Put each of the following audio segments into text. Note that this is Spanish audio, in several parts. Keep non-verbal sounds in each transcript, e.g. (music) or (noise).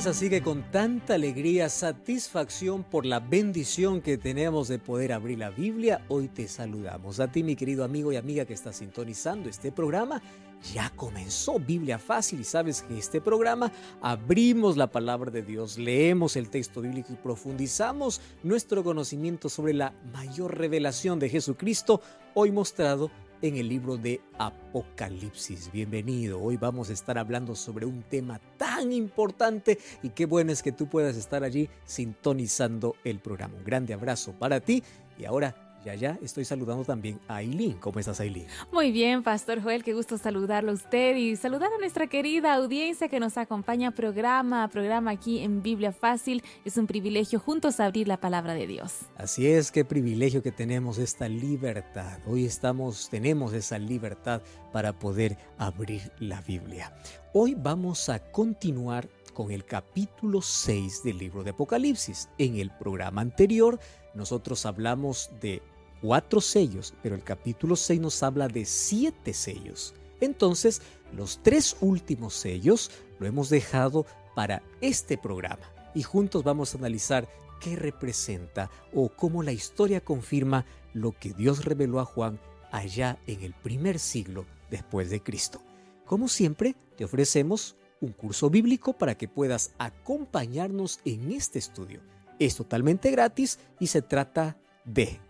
Es así que con tanta alegría, satisfacción por la bendición que tenemos de poder abrir la Biblia, hoy te saludamos. A ti, mi querido amigo y amiga que está sintonizando este programa, ya comenzó Biblia Fácil y sabes que este programa abrimos la palabra de Dios, leemos el texto bíblico y profundizamos nuestro conocimiento sobre la mayor revelación de Jesucristo, hoy mostrado en el libro de Apocalipsis. Bienvenido, hoy vamos a estar hablando sobre un tema tan importante y qué bueno es que tú puedas estar allí sintonizando el programa. Un grande abrazo para ti y ahora ya, ya, estoy saludando también a Aileen. ¿Cómo estás, Aileen? Muy bien, Pastor Joel, qué gusto saludarlo a usted y saludar a nuestra querida audiencia que nos acompaña programa a programa aquí en Biblia Fácil. Es un privilegio juntos abrir la palabra de Dios. Así es, qué privilegio que tenemos esta libertad. Hoy estamos, tenemos esa libertad para poder abrir la Biblia. Hoy vamos a continuar con el capítulo 6 del libro de Apocalipsis. En el programa anterior nosotros hablamos de cuatro sellos, pero el capítulo 6 nos habla de siete sellos. Entonces, los tres últimos sellos lo hemos dejado para este programa y juntos vamos a analizar qué representa o cómo la historia confirma lo que Dios reveló a Juan allá en el primer siglo después de Cristo. Como siempre, te ofrecemos un curso bíblico para que puedas acompañarnos en este estudio. Es totalmente gratis y se trata de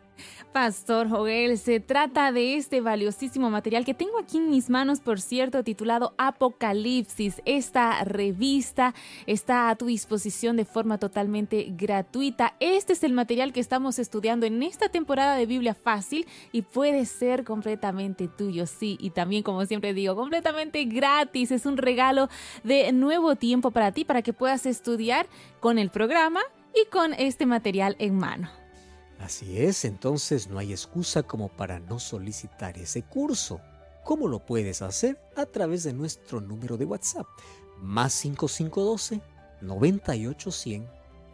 Pastor Joel, se trata de este valiosísimo material que tengo aquí en mis manos, por cierto, titulado Apocalipsis. Esta revista está a tu disposición de forma totalmente gratuita. Este es el material que estamos estudiando en esta temporada de Biblia Fácil y puede ser completamente tuyo, sí. Y también, como siempre digo, completamente gratis. Es un regalo de nuevo tiempo para ti, para que puedas estudiar con el programa y con este material en mano. Así es, entonces no hay excusa como para no solicitar ese curso. ¿Cómo lo puedes hacer? A través de nuestro número de WhatsApp, más 5512 9810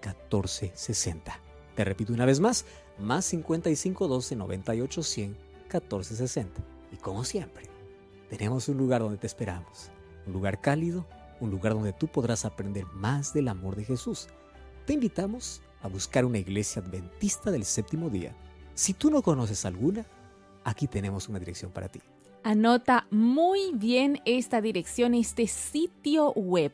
1460. Te repito una vez más, más 5512 9810 1460. Y como siempre, tenemos un lugar donde te esperamos, un lugar cálido, un lugar donde tú podrás aprender más del amor de Jesús. Te invitamos a buscar una iglesia adventista del séptimo día. Si tú no conoces alguna, aquí tenemos una dirección para ti. Anota muy bien esta dirección, este sitio web,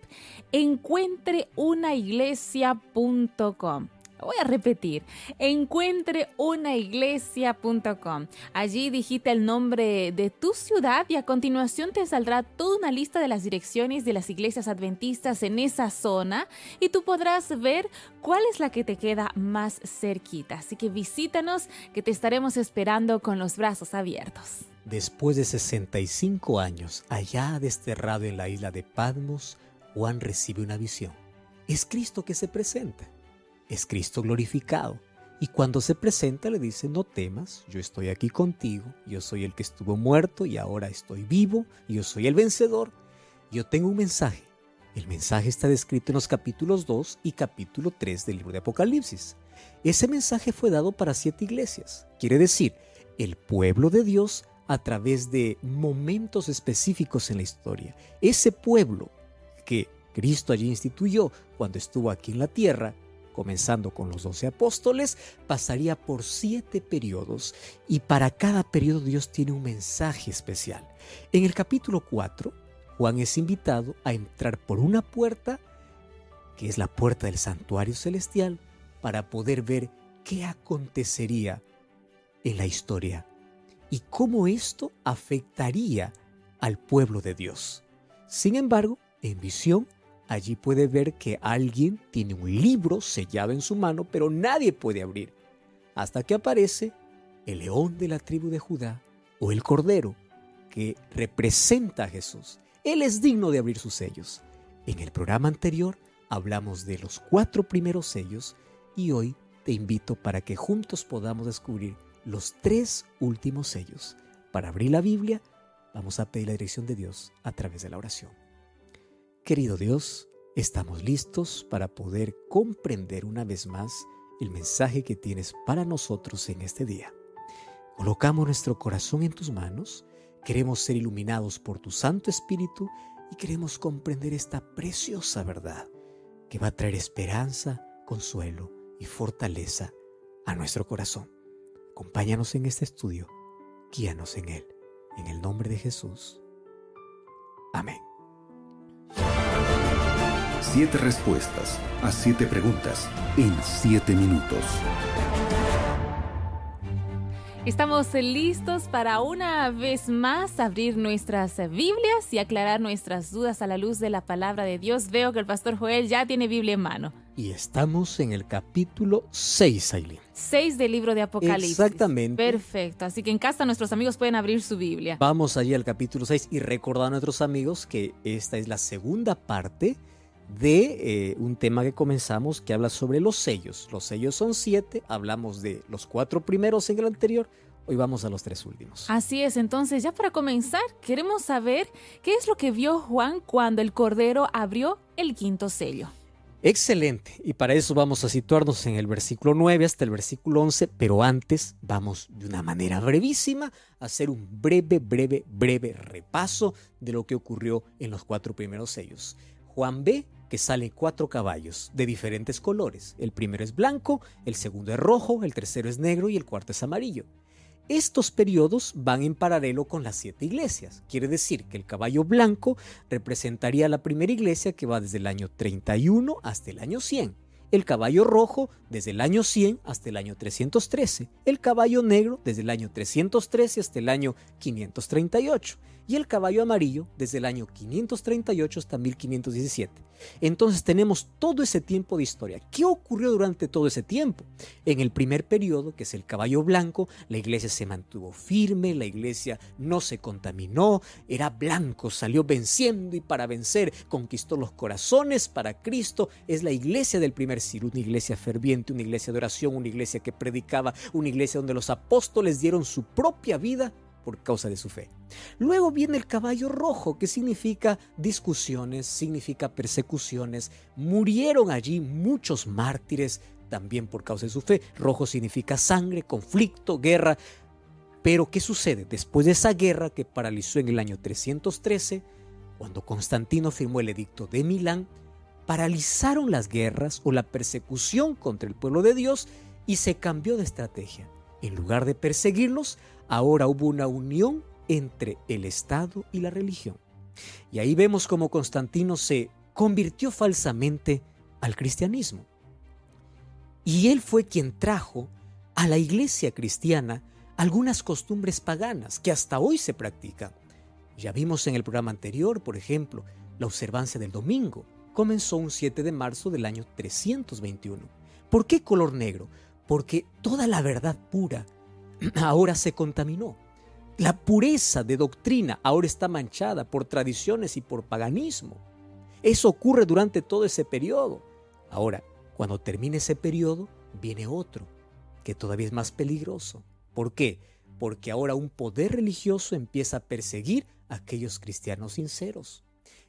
Voy a repetir, encuentreunaiglesia.com. Allí digita el nombre de tu ciudad y a continuación te saldrá toda una lista de las direcciones de las iglesias adventistas en esa zona y tú podrás ver cuál es la que te queda más cerquita. Así que visítanos que te estaremos esperando con los brazos abiertos. Después de 65 años, allá desterrado en la isla de Patmos, Juan recibe una visión. Es Cristo que se presenta es Cristo glorificado. Y cuando se presenta le dice, no temas, yo estoy aquí contigo, yo soy el que estuvo muerto y ahora estoy vivo, yo soy el vencedor. Yo tengo un mensaje. El mensaje está descrito en los capítulos 2 y capítulo 3 del libro de Apocalipsis. Ese mensaje fue dado para siete iglesias. Quiere decir, el pueblo de Dios a través de momentos específicos en la historia. Ese pueblo que Cristo allí instituyó cuando estuvo aquí en la tierra, comenzando con los doce apóstoles, pasaría por siete periodos y para cada periodo Dios tiene un mensaje especial. En el capítulo 4, Juan es invitado a entrar por una puerta, que es la puerta del santuario celestial, para poder ver qué acontecería en la historia y cómo esto afectaría al pueblo de Dios. Sin embargo, en visión, Allí puede ver que alguien tiene un libro sellado en su mano, pero nadie puede abrir, hasta que aparece el león de la tribu de Judá o el cordero, que representa a Jesús. Él es digno de abrir sus sellos. En el programa anterior hablamos de los cuatro primeros sellos y hoy te invito para que juntos podamos descubrir los tres últimos sellos. Para abrir la Biblia, vamos a pedir la dirección de Dios a través de la oración. Querido Dios, estamos listos para poder comprender una vez más el mensaje que tienes para nosotros en este día. Colocamos nuestro corazón en tus manos, queremos ser iluminados por tu Santo Espíritu y queremos comprender esta preciosa verdad que va a traer esperanza, consuelo y fortaleza a nuestro corazón. Acompáñanos en este estudio, guíanos en él, en el nombre de Jesús. Amén. Siete respuestas a siete preguntas en siete minutos. Estamos listos para una vez más abrir nuestras Biblias y aclarar nuestras dudas a la luz de la palabra de Dios. Veo que el pastor Joel ya tiene Biblia en mano. Y estamos en el capítulo 6, Aileen. 6 del libro de Apocalipsis. Exactamente. Perfecto. Así que en casa nuestros amigos pueden abrir su Biblia. Vamos allí al capítulo 6 y recordar a nuestros amigos que esta es la segunda parte de eh, un tema que comenzamos que habla sobre los sellos. Los sellos son siete, hablamos de los cuatro primeros en el anterior, hoy vamos a los tres últimos. Así es, entonces ya para comenzar, queremos saber qué es lo que vio Juan cuando el Cordero abrió el quinto sello. Excelente, y para eso vamos a situarnos en el versículo 9 hasta el versículo 11, pero antes vamos de una manera brevísima a hacer un breve, breve, breve repaso de lo que ocurrió en los cuatro primeros sellos. Juan ve que salen cuatro caballos de diferentes colores. El primero es blanco, el segundo es rojo, el tercero es negro y el cuarto es amarillo. Estos periodos van en paralelo con las siete iglesias. Quiere decir que el caballo blanco representaría la primera iglesia que va desde el año 31 hasta el año 100. El caballo rojo desde el año 100 hasta el año 313. El caballo negro desde el año 313 hasta el año 538 y el caballo amarillo desde el año 538 hasta 1517. Entonces tenemos todo ese tiempo de historia. ¿Qué ocurrió durante todo ese tiempo? En el primer periodo, que es el caballo blanco, la iglesia se mantuvo firme, la iglesia no se contaminó, era blanco, salió venciendo y para vencer conquistó los corazones para Cristo. Es la iglesia del primer siglo, una iglesia ferviente, una iglesia de oración, una iglesia que predicaba, una iglesia donde los apóstoles dieron su propia vida por causa de su fe. Luego viene el caballo rojo, que significa discusiones, significa persecuciones. Murieron allí muchos mártires también por causa de su fe. Rojo significa sangre, conflicto, guerra. Pero ¿qué sucede? Después de esa guerra que paralizó en el año 313, cuando Constantino firmó el edicto de Milán, paralizaron las guerras o la persecución contra el pueblo de Dios y se cambió de estrategia. En lugar de perseguirlos, ahora hubo una unión entre el Estado y la religión. Y ahí vemos cómo Constantino se convirtió falsamente al cristianismo. Y él fue quien trajo a la iglesia cristiana algunas costumbres paganas que hasta hoy se practican. Ya vimos en el programa anterior, por ejemplo, la observancia del domingo. Comenzó un 7 de marzo del año 321. ¿Por qué color negro? Porque toda la verdad pura (clears throat) ahora se contaminó. La pureza de doctrina ahora está manchada por tradiciones y por paganismo. Eso ocurre durante todo ese periodo. Ahora, cuando termine ese periodo, viene otro, que todavía es más peligroso. ¿Por qué? Porque ahora un poder religioso empieza a perseguir a aquellos cristianos sinceros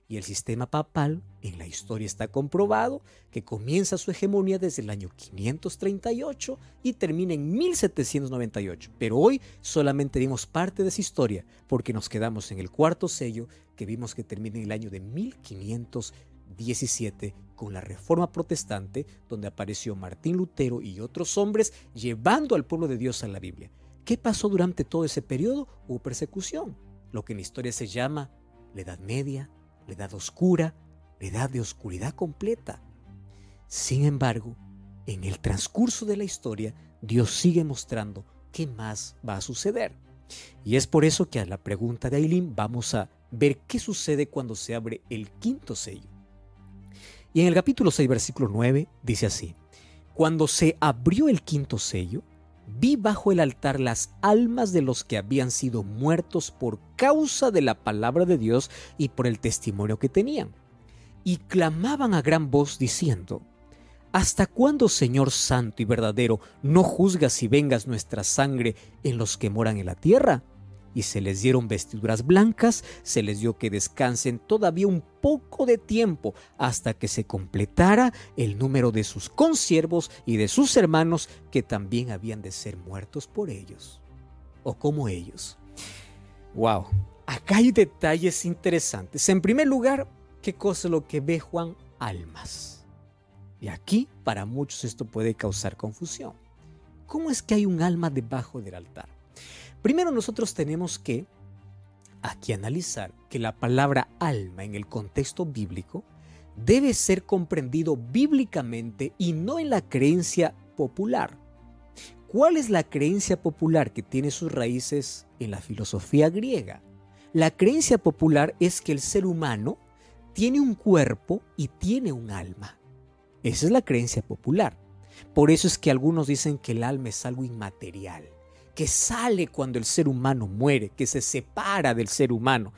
y el sistema papal en la historia está comprobado que comienza su hegemonía desde el año 538 y termina en 1798. Pero hoy solamente vimos parte de esa historia porque nos quedamos en el cuarto sello que vimos que termina en el año de 1517 con la Reforma Protestante donde apareció Martín Lutero y otros hombres llevando al pueblo de Dios a la Biblia. ¿Qué pasó durante todo ese periodo? Hubo persecución, lo que en la historia se llama la Edad Media, la edad oscura, la edad de oscuridad completa. Sin embargo, en el transcurso de la historia, Dios sigue mostrando qué más va a suceder. Y es por eso que a la pregunta de Aileen vamos a ver qué sucede cuando se abre el quinto sello. Y en el capítulo 6, versículo 9, dice así, Cuando se abrió el quinto sello, vi bajo el altar las almas de los que habían sido muertos por causa de la palabra de Dios y por el testimonio que tenían. Y clamaban a gran voz diciendo, ¿Hasta cuándo, Señor Santo y verdadero, no juzgas y vengas nuestra sangre en los que moran en la tierra? Y se les dieron vestiduras blancas, se les dio que descansen todavía un poco de tiempo hasta que se completara el número de sus consiervos y de sus hermanos que también habían de ser muertos por ellos. O como ellos. Wow, acá hay detalles interesantes. En primer lugar, ¿qué cosa es lo que ve Juan? Almas. Y aquí para muchos esto puede causar confusión. ¿Cómo es que hay un alma debajo del altar? Primero nosotros tenemos que aquí analizar que la palabra alma en el contexto bíblico debe ser comprendido bíblicamente y no en la creencia popular. ¿Cuál es la creencia popular que tiene sus raíces en la filosofía griega? La creencia popular es que el ser humano tiene un cuerpo y tiene un alma. Esa es la creencia popular. Por eso es que algunos dicen que el alma es algo inmaterial, que sale cuando el ser humano muere, que se separa del ser humano.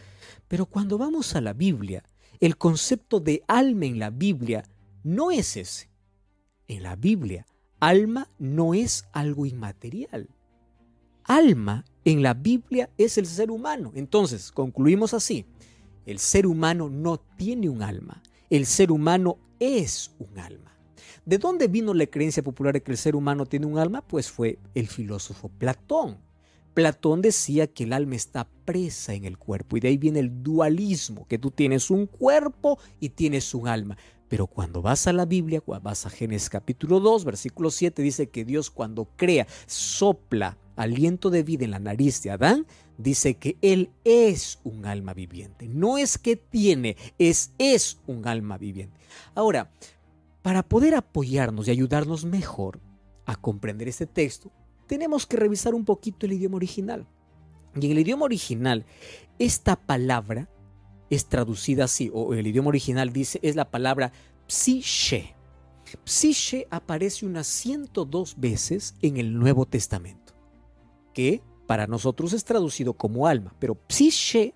Pero cuando vamos a la Biblia, el concepto de alma en la Biblia no es ese. En la Biblia, alma no es algo inmaterial. Alma en la Biblia es el ser humano. Entonces, concluimos así. El ser humano no tiene un alma. El ser humano es un alma. ¿De dónde vino la creencia popular de que el ser humano tiene un alma? Pues fue el filósofo Platón. Platón decía que el alma está presa en el cuerpo y de ahí viene el dualismo, que tú tienes un cuerpo y tienes un alma. Pero cuando vas a la Biblia, vas a Génesis capítulo 2, versículo 7, dice que Dios cuando crea, sopla aliento de vida en la nariz de Adán, dice que Él es un alma viviente. No es que tiene, es, es un alma viviente. Ahora, para poder apoyarnos y ayudarnos mejor a comprender este texto, tenemos que revisar un poquito el idioma original. Y en el idioma original, esta palabra es traducida así, o el idioma original dice, es la palabra psiche. Psiche aparece unas 102 veces en el Nuevo Testamento, que para nosotros es traducido como alma, pero psiche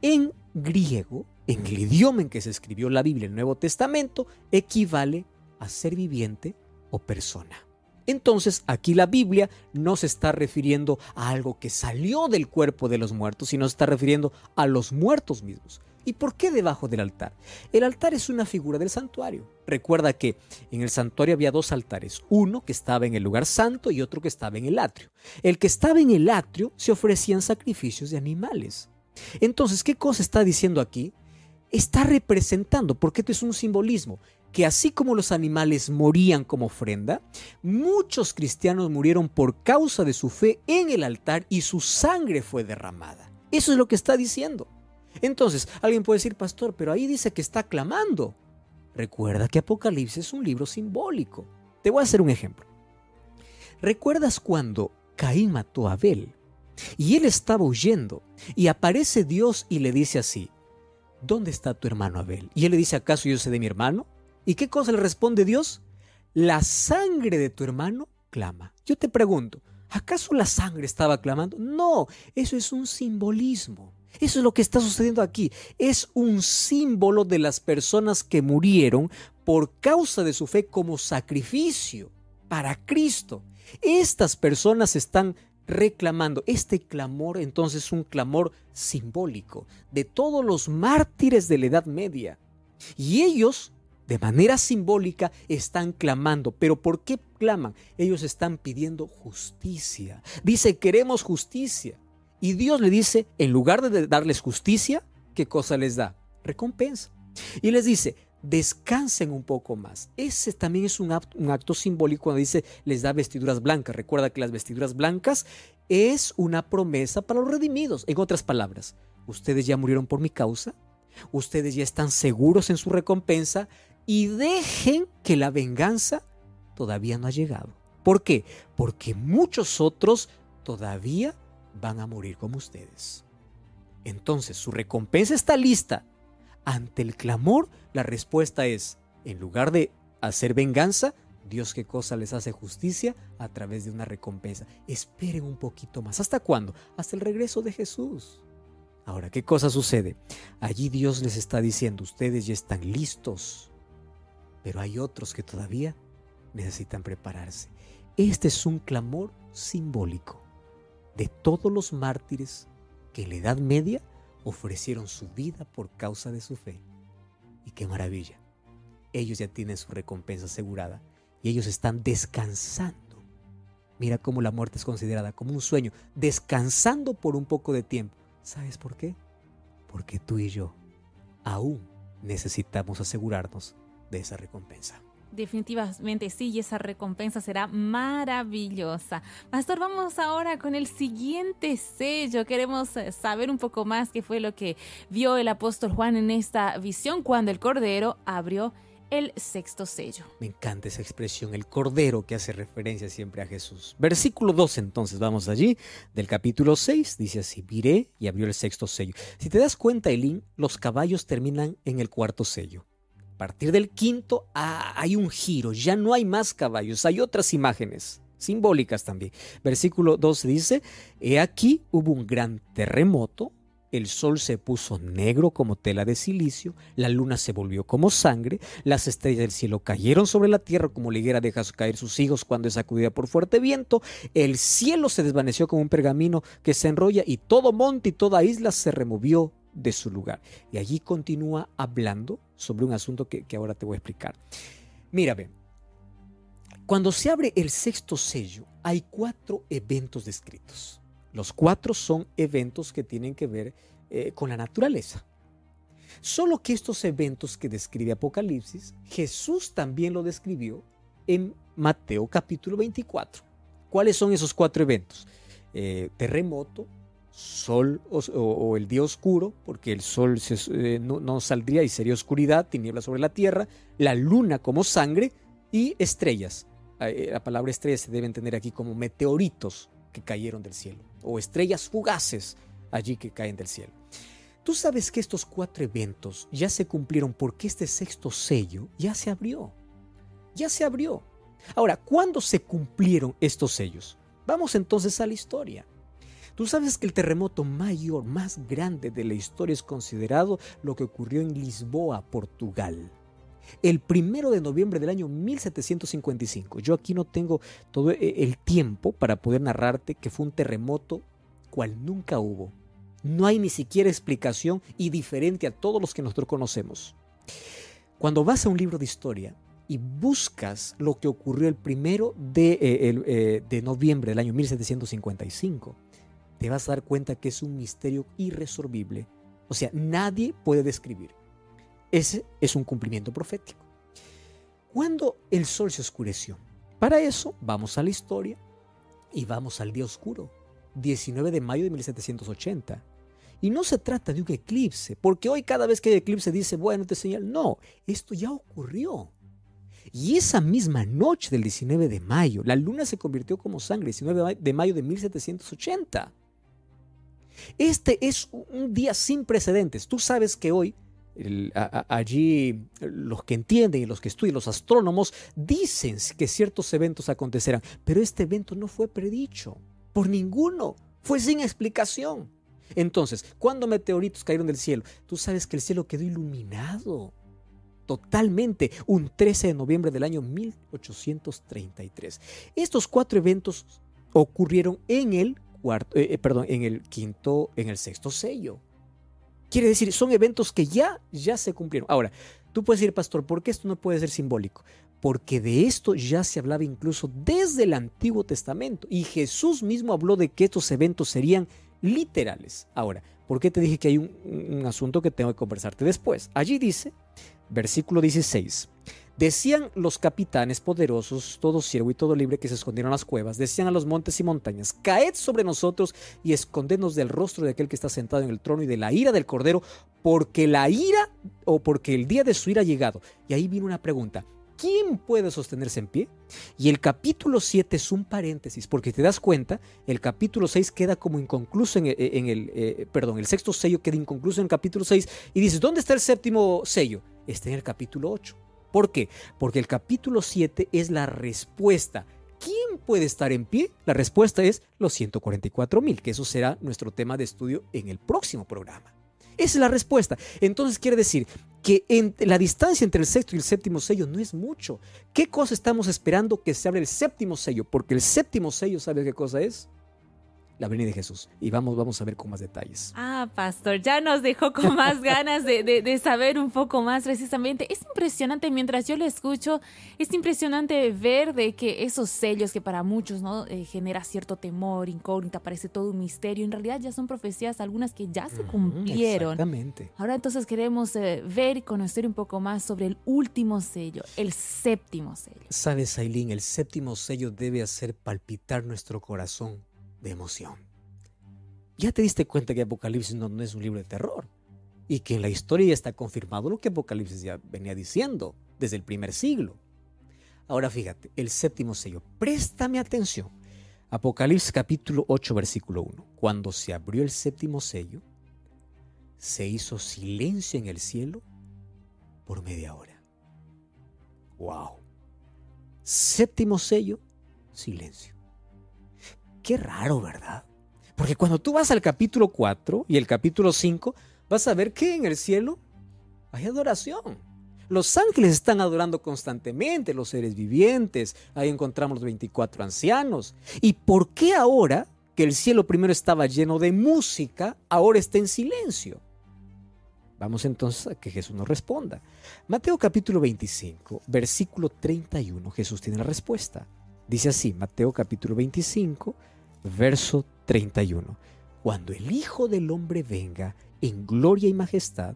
en griego, en el idioma en que se escribió la Biblia, el Nuevo Testamento, equivale a ser viviente o persona. Entonces aquí la Biblia no se está refiriendo a algo que salió del cuerpo de los muertos, sino se está refiriendo a los muertos mismos. ¿Y por qué debajo del altar? El altar es una figura del santuario. Recuerda que en el santuario había dos altares, uno que estaba en el lugar santo y otro que estaba en el atrio. El que estaba en el atrio se ofrecían sacrificios de animales. Entonces, ¿qué cosa está diciendo aquí? Está representando, porque esto es un simbolismo, que así como los animales morían como ofrenda, muchos cristianos murieron por causa de su fe en el altar y su sangre fue derramada. Eso es lo que está diciendo. Entonces, alguien puede decir, pastor, pero ahí dice que está clamando. Recuerda que Apocalipsis es un libro simbólico. Te voy a hacer un ejemplo. ¿Recuerdas cuando Caín mató a Abel? Y él estaba huyendo y aparece Dios y le dice así, ¿dónde está tu hermano Abel? Y él le dice, ¿acaso yo sé de mi hermano? ¿Y qué cosa le responde Dios? La sangre de tu hermano clama. Yo te pregunto, ¿acaso la sangre estaba clamando? No, eso es un simbolismo. Eso es lo que está sucediendo aquí. Es un símbolo de las personas que murieron por causa de su fe como sacrificio para Cristo. Estas personas están reclamando. Este clamor entonces es un clamor simbólico de todos los mártires de la Edad Media. Y ellos, de manera simbólica, están clamando. ¿Pero por qué claman? Ellos están pidiendo justicia. Dice, queremos justicia. Y Dios le dice, en lugar de darles justicia, ¿qué cosa les da? Recompensa. Y les dice, descansen un poco más. Ese también es un acto, simbólico cuando dice les da vestiduras blancas. Recuerda que las vestiduras blancas es una promesa para los redimidos. En otras palabras, ustedes ya murieron por mi causa, ustedes ya están seguros en su recompensa y dejen que la venganza todavía no ha llegado. ¿Por qué? Porque muchos otros todavía van a morir como ustedes. Entonces su recompensa está lista, ante el clamor, la respuesta es, en lugar de hacer venganza, Dios qué cosa les hace justicia a través de una recompensa. Esperen un poquito más. ¿Hasta cuándo? Hasta el regreso de Jesús. Ahora, ¿qué cosa sucede? Allí Dios les está diciendo, ustedes ya están listos. pero hay otros que todavía necesitan prepararse. Este es un clamor simbólico de todos los mártires que en la Edad Media ofrecieron su vida por causa de su fe. Y qué maravilla. Ellos ya tienen su recompensa asegurada y ellos están descansando. Mira cómo la muerte es considerada como un sueño, descansando por un poco de tiempo. ¿Sabes por qué? Porque tú y yo aún necesitamos asegurarnos de esa recompensa. Definitivamente sí, y esa recompensa será maravillosa. Pastor, vamos ahora con el siguiente sello. Queremos eh, saber un poco más qué fue lo que vio el apóstol Juan en esta visión cuando el Cordero abrió el sexto sello. Me encanta esa expresión, el cordero que hace referencia siempre a Jesús. Versículo 2, entonces vamos allí, del capítulo 6, dice así, miré y abrió el sexto sello. Si te das cuenta, Elín, los caballos terminan en el cuarto sello. Partir del quinto hay un giro, ya no hay más caballos, hay otras imágenes simbólicas también. Versículo 2 dice, he aquí hubo un gran terremoto, el sol se puso negro como tela de silicio, la luna se volvió como sangre, las estrellas del cielo cayeron sobre la tierra como la higuera deja caer sus hijos cuando es sacudida por fuerte viento, el cielo se desvaneció como un pergamino que se enrolla y todo monte y toda isla se removió de su lugar. Y allí continúa hablando sobre un asunto que, ahora te voy a explicar. Mira, cuando se abre el sexto sello, hay cuatro eventos descritos. Los cuatro son eventos que tienen que ver eh, con la naturaleza. Solo que estos eventos que describe Apocalipsis, Jesús también lo describió en Mateo capítulo 24. ¿Cuáles son esos cuatro eventos? Eh, terremoto, sol o, el día oscuro, porque el sol eh, no, saldría y sería oscuridad, tinieblas sobre la tierra, la luna como sangre y estrellas. La palabra estrellas se debe entender aquí como meteoritos que cayeron del cielo o estrellas fugaces allí que caen del cielo. Tú sabes que estos cuatro eventos ya se cumplieron porque este sexto sello ya se abrió. Ya se abrió. Ahora, ¿cuándo se cumplieron estos sellos? Vamos entonces a la historia. Tú sabes que el terremoto mayor, más grande de la historia es considerado lo que ocurrió en Lisboa, Portugal el primero de noviembre del año 1755. Yo aquí no tengo todo e, el tiempo para poder narrarte que fue un terremoto cual nunca hubo. No hay ni siquiera explicación y diferente a todos los que nosotros conocemos. Cuando vas a un libro de historia y buscas lo que ocurrió el primero de, eh, eh, de noviembre del año 1755, te vas a dar cuenta que es un misterio irresolvible. O sea, nadie puede describir. Ese es un cumplimiento profético. Cuando el sol se oscureció, para eso vamos a la historia y vamos al día oscuro, 19 de mayo de 1780. Y no se trata de un eclipse, porque hoy cada vez que hay eclipse dice, bueno, te señal. No, esto ya ocurrió. Y esa misma noche del 19 de mayo, la luna se convirtió como sangre, 19 de mayo de 1780. Este es un día sin precedentes. Tú sabes que hoy allí los que entienden y los que estudian, los astrónomos, dicen que ciertos eventos acontecerán, pero este evento no fue predicho por ninguno, fue sin explicación. Entonces, cuando meteoritos cayeron del cielo, tú sabes que el cielo quedó iluminado totalmente un 13 de noviembre del año 1833. Estos cuatro eventos ocurrieron en el eh, eh, perdón, en el quinto, en el sexto sello. Quiere decir, son eventos que ya, ya se cumplieron. Ahora, tú puedes decir, pastor, ¿por qué esto no puede ser simbólico? Porque de esto ya se hablaba incluso desde el Antiguo Testamento. Y Jesús mismo habló de que estos eventos serían literales. Ahora, ¿por qué te dije que hay un, un asunto que tengo que conversarte después? Allí dice, versículo 16. Decían los capitanes poderosos, todo siervo y todo libre que se escondieron en las cuevas, decían a los montes y montañas, caed sobre nosotros y escondednos del rostro de aquel que está sentado en el trono y de la ira del cordero, porque la ira o porque el día de su ira ha llegado. Y ahí viene una pregunta, ¿quién puede sostenerse en pie? Y el capítulo 7 es un paréntesis, porque te das cuenta, el capítulo 6 queda como inconcluso en, el, eh, perdón, el sexto sello queda inconcluso en el capítulo 6 y dices, ¿dónde está el séptimo sello? Está en el capítulo 8. ¿Por qué? Porque el capítulo 7 es la respuesta. ¿Quién puede estar en pie? La respuesta es los 144 mil, que eso será nuestro tema de estudio en el próximo programa. Esa es la respuesta. Entonces quiere decir que la distancia entre el sexto y el séptimo sello no es mucho. ¿Qué cosa estamos esperando que se abra el séptimo sello? Porque el séptimo sello, ¿sabe qué cosa es? La venida de Jesús. Y vamos, vamos a ver con más detalles. Ah, pastor, ya nos dejó con (laughs) más ganas de, saber un poco más precisamente. Es impresionante, mientras yo lo escucho, es impresionante ver de que esos sellos que para muchos no eh, genera cierto temor, incógnita, parece todo un misterio, en realidad ya son profecías, algunas que ya se cumplieron. Exactamente. Ahora entonces queremos eh, ver y conocer un poco más sobre el último sello, el séptimo sello. Sabes, Aileen, el séptimo sello debe hacer palpitar nuestro corazón de emoción. Ya te diste cuenta que Apocalipsis no, es un libro de terror y que en la historia ya está confirmado lo que Apocalipsis ya venía diciendo desde el primer siglo. Ahora fíjate, el séptimo sello, préstame atención. Apocalipsis capítulo 8 versículo 1. Cuando se abrió el séptimo sello, se hizo silencio en el cielo por media hora. ¡Wow! Séptimo sello, silencio. Qué raro, ¿verdad? Porque cuando tú vas al capítulo 4 y el capítulo 5, vas a ver que en el cielo hay adoración. Los ángeles están adorando constantemente, los seres vivientes. Ahí encontramos los 24 ancianos. ¿Y por qué ahora, que el cielo primero estaba lleno de música, ahora está en silencio? Vamos entonces a que Jesús nos responda. Mateo capítulo 25, versículo 31, Jesús tiene la respuesta. Dice así, Mateo capítulo 25, verso 31. Cuando el Hijo del Hombre venga en gloria y majestad,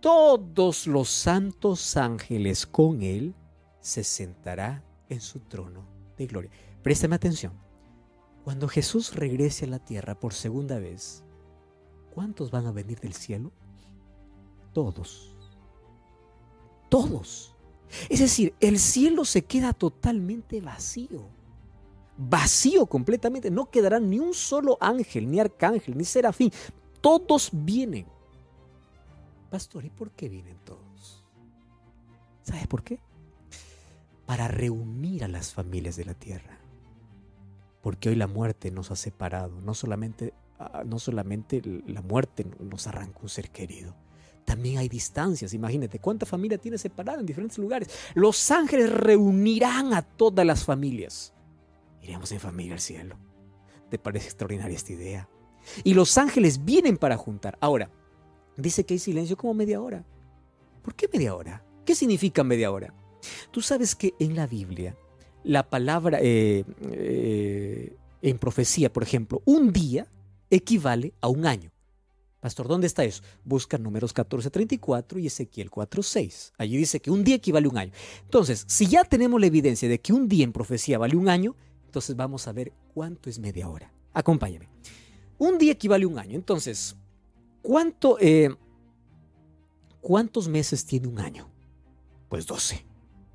todos los santos ángeles con él se sentará en su trono de gloria. Préstame atención. Cuando Jesús regrese a la tierra por segunda vez, ¿cuántos van a venir del cielo? Todos. Todos. Es decir, el cielo se queda totalmente vacío vacío completamente. No quedará ni un solo ángel, ni arcángel, ni serafín. Todos vienen. Pastor, ¿y por qué vienen todos? ¿Sabes por qué? Para reunir a las familias de la tierra. Porque hoy la muerte nos ha separado. No solamente, ah, no solamente la muerte nos arranca un ser querido. También hay distancias. Imagínate cuánta familia tiene separada en diferentes lugares. Los ángeles reunirán a todas las familias Iremos en familia al cielo. ¿Te parece extraordinaria esta idea? Y los ángeles vienen para juntar. Ahora, dice que hay silencio como media hora. ¿Por qué media hora? ¿Qué significa media hora? Tú sabes que en la Biblia, la palabra eh, eh, en profecía, por ejemplo, un día equivale a un año. Pastor, ¿dónde está eso? Busca números 14.34 y Ezequiel 4.6. Allí dice que un día equivale a un año. Entonces, si ya tenemos la evidencia de que un día en profecía vale un año, entonces vamos a ver cuánto es media hora. Acompáñame. Un día equivale a un año. Entonces, ¿cuánto, eh, ¿cuántos meses tiene un año? Pues 12.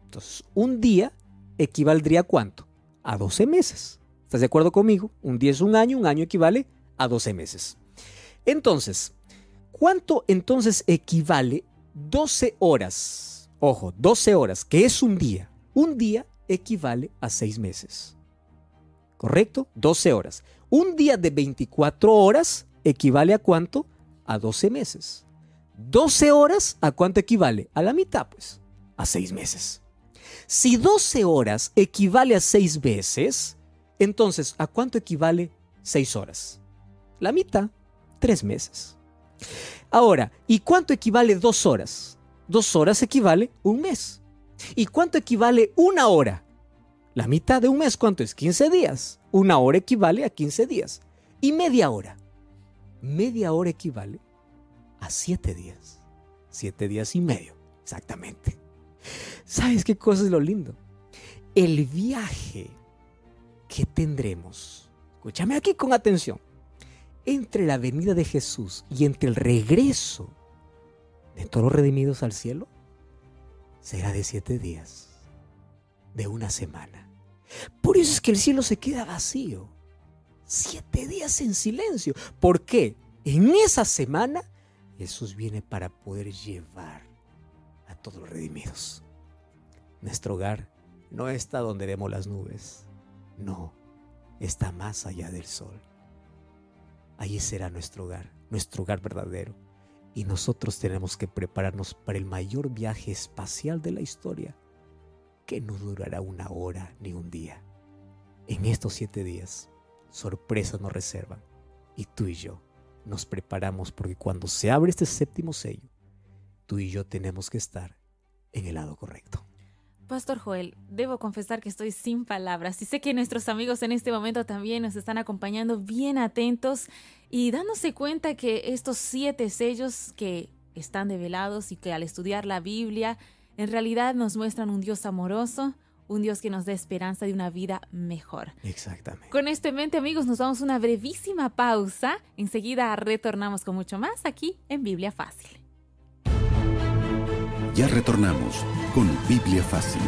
Entonces, un día equivaldría a cuánto? A 12 meses. ¿Estás de acuerdo conmigo? Un día es un año, un año equivale a 12 meses. Entonces, ¿cuánto entonces equivale 12 horas? Ojo, 12 horas, que es un día. Un día equivale a 6 meses. ¿Correcto? 12 horas. Un día de 24 horas equivale a cuánto? A 12 meses. 12 horas, ¿a cuánto equivale? A la mitad, pues, a 6 meses. Si 12 horas equivale a 6 veces, entonces, ¿a cuánto equivale 6 horas? La mitad, 3 meses. Ahora, ¿y cuánto equivale 2 horas? 2 horas equivale un mes. ¿Y cuánto equivale una hora? La mitad de un mes, ¿cuánto es? 15 días. Una hora equivale a 15 días. Y media hora. Media hora equivale a 7 días. 7 días y medio, exactamente. ¿Sabes qué cosa es lo lindo? El viaje que tendremos, escúchame aquí con atención, entre la venida de Jesús y entre el regreso de todos los redimidos al cielo, será de siete días de una semana. Por eso es que el cielo se queda vacío. Siete días en silencio. ¿Por qué? En esa semana Jesús viene para poder llevar a todos los redimidos. Nuestro hogar no está donde vemos las nubes. No, está más allá del sol. Allí será nuestro hogar, nuestro hogar verdadero, Y nosotros tenemos que prepararnos para el mayor viaje espacial de la historia, que no durará una hora ni un día. En estos siete días, sorpresas nos reservan y tú y yo nos preparamos porque cuando se abre este séptimo sello, tú y yo tenemos que estar en el lado correcto. Pastor Joel, debo confesar que estoy sin palabras y sé que nuestros amigos en este momento también nos están acompañando bien atentos y dándose cuenta que estos siete sellos que están develados y que al estudiar la Biblia en realidad nos muestran un Dios amoroso, un Dios que nos da esperanza de una vida mejor. Exactamente. Con esto en mente, amigos, nos damos una brevísima pausa. Enseguida retornamos con mucho más aquí en Biblia Fácil. Ya retornamos con Biblia Fácil.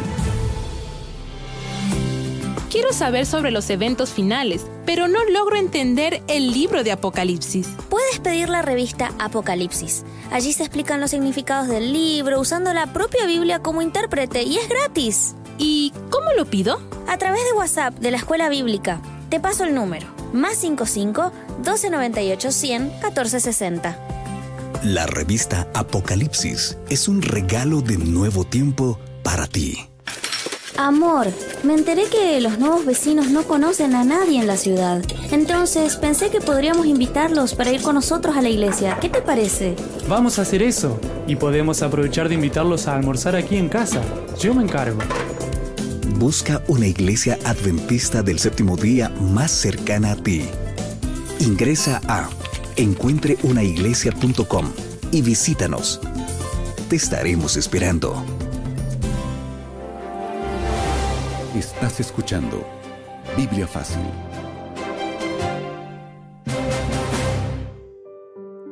Quiero saber sobre los eventos finales, pero no logro entender el libro de Apocalipsis. Puedes pedir la revista Apocalipsis. Allí se explican los significados del libro usando la propia Biblia como intérprete y es gratis. ¿Y cómo lo pido? A través de WhatsApp de la Escuela Bíblica. Te paso el número. Más 55 1298 100 1460. La revista Apocalipsis es un regalo de nuevo tiempo para ti. Amor, me enteré que los nuevos vecinos no conocen a nadie en la ciudad. Entonces pensé que podríamos invitarlos para ir con nosotros a la iglesia. ¿Qué te parece? Vamos a hacer eso y podemos aprovechar de invitarlos a almorzar aquí en casa. Yo me encargo. Busca una iglesia adventista del séptimo día más cercana a ti. Ingresa a encuentreunaiglesia.com y visítanos. Te estaremos esperando. Estás escuchando Biblia Fácil.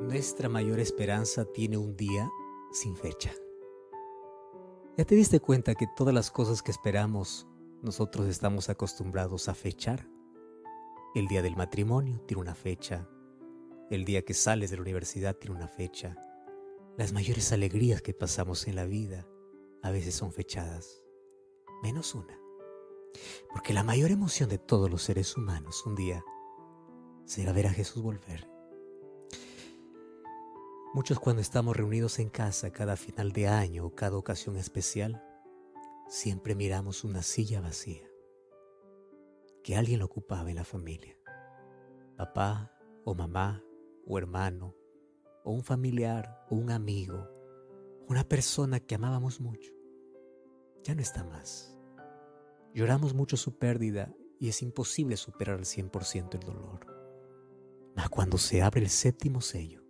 Nuestra mayor esperanza tiene un día sin fecha. ¿Ya te diste cuenta que todas las cosas que esperamos nosotros estamos acostumbrados a fechar? El día del matrimonio tiene una fecha, el día que sales de la universidad tiene una fecha. Las mayores alegrías que pasamos en la vida a veces son fechadas, menos una. Porque la mayor emoción de todos los seres humanos un día será ver a Jesús volver. Muchos cuando estamos reunidos en casa cada final de año o cada ocasión especial, siempre miramos una silla vacía que alguien ocupaba en la familia. Papá o mamá o hermano, o un familiar, o un amigo, una persona que amábamos mucho, ya no está más. Lloramos mucho su pérdida y es imposible superar al 100% el dolor. Mas cuando se abre el séptimo sello,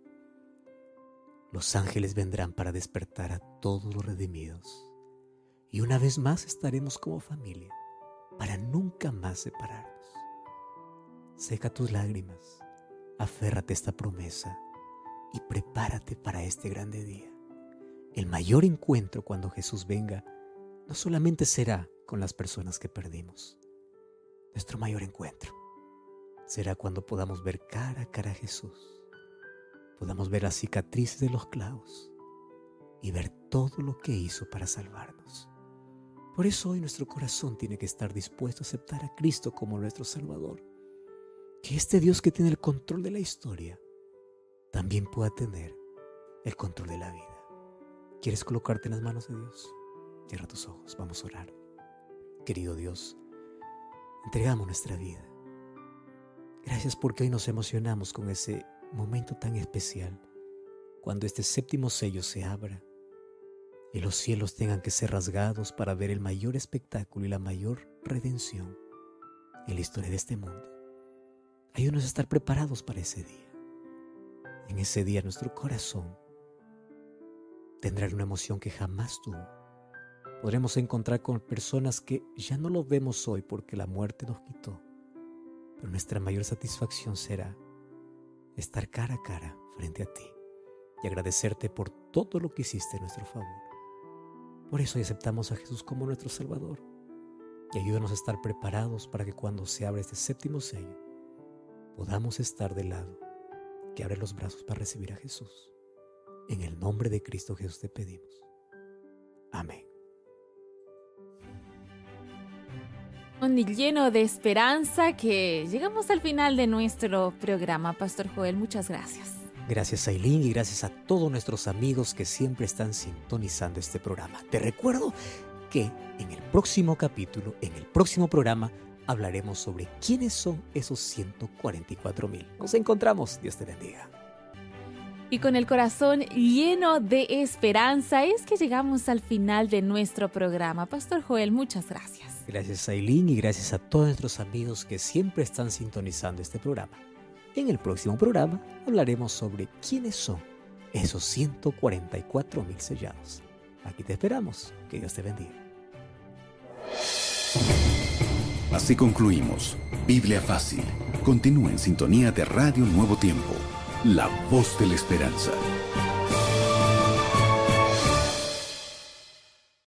los ángeles vendrán para despertar a todos los redimidos. Y una vez más estaremos como familia para nunca más separarnos. Seca tus lágrimas Aférrate a esta promesa y prepárate para este grande día. El mayor encuentro cuando Jesús venga no solamente será con las personas que perdimos. Nuestro mayor encuentro será cuando podamos ver cara a cara a Jesús, podamos ver las cicatrices de los clavos y ver todo lo que hizo para salvarnos. Por eso hoy nuestro corazón tiene que estar dispuesto a aceptar a Cristo como nuestro Salvador que este Dios que tiene el control de la historia también pueda tener el control de la vida. ¿Quieres colocarte en las manos de Dios? Cierra tus ojos, vamos a orar. Querido Dios, entregamos nuestra vida. Gracias porque hoy nos emocionamos con ese momento tan especial, cuando este séptimo sello se abra y los cielos tengan que ser rasgados para ver el mayor espectáculo y la mayor redención en la historia de este mundo. Ayúdanos a estar preparados para ese día. En ese día nuestro corazón tendrá una emoción que jamás tuvo. Podremos encontrar con personas que ya no lo vemos hoy porque la muerte nos quitó. Pero nuestra mayor satisfacción será estar cara a cara frente a ti y agradecerte por todo lo que hiciste en nuestro favor. Por eso aceptamos a Jesús como nuestro Salvador y ayúdanos a estar preparados para que cuando se abra este séptimo sello, podamos estar del lado que abre los brazos para recibir a Jesús. En el nombre de Cristo Jesús te pedimos. Amén. Lleno de esperanza que llegamos al final de nuestro programa. Pastor Joel, muchas gracias. Gracias Aileen y gracias a todos nuestros amigos que siempre están sintonizando este programa. Te recuerdo que en el próximo capítulo, en el próximo programa, hablaremos sobre quiénes son esos 144 mil. Nos encontramos, Dios te bendiga. Y con el corazón lleno de esperanza es que llegamos al final de nuestro programa. Pastor Joel, muchas gracias. Gracias Aileen y gracias a todos nuestros amigos que siempre están sintonizando este programa. En el próximo programa hablaremos sobre quiénes son esos 144 mil sellados. Aquí te esperamos. Que Dios te bendiga. Así concluimos. Biblia Fácil. Continúa en sintonía de Radio Nuevo Tiempo, la voz de la esperanza.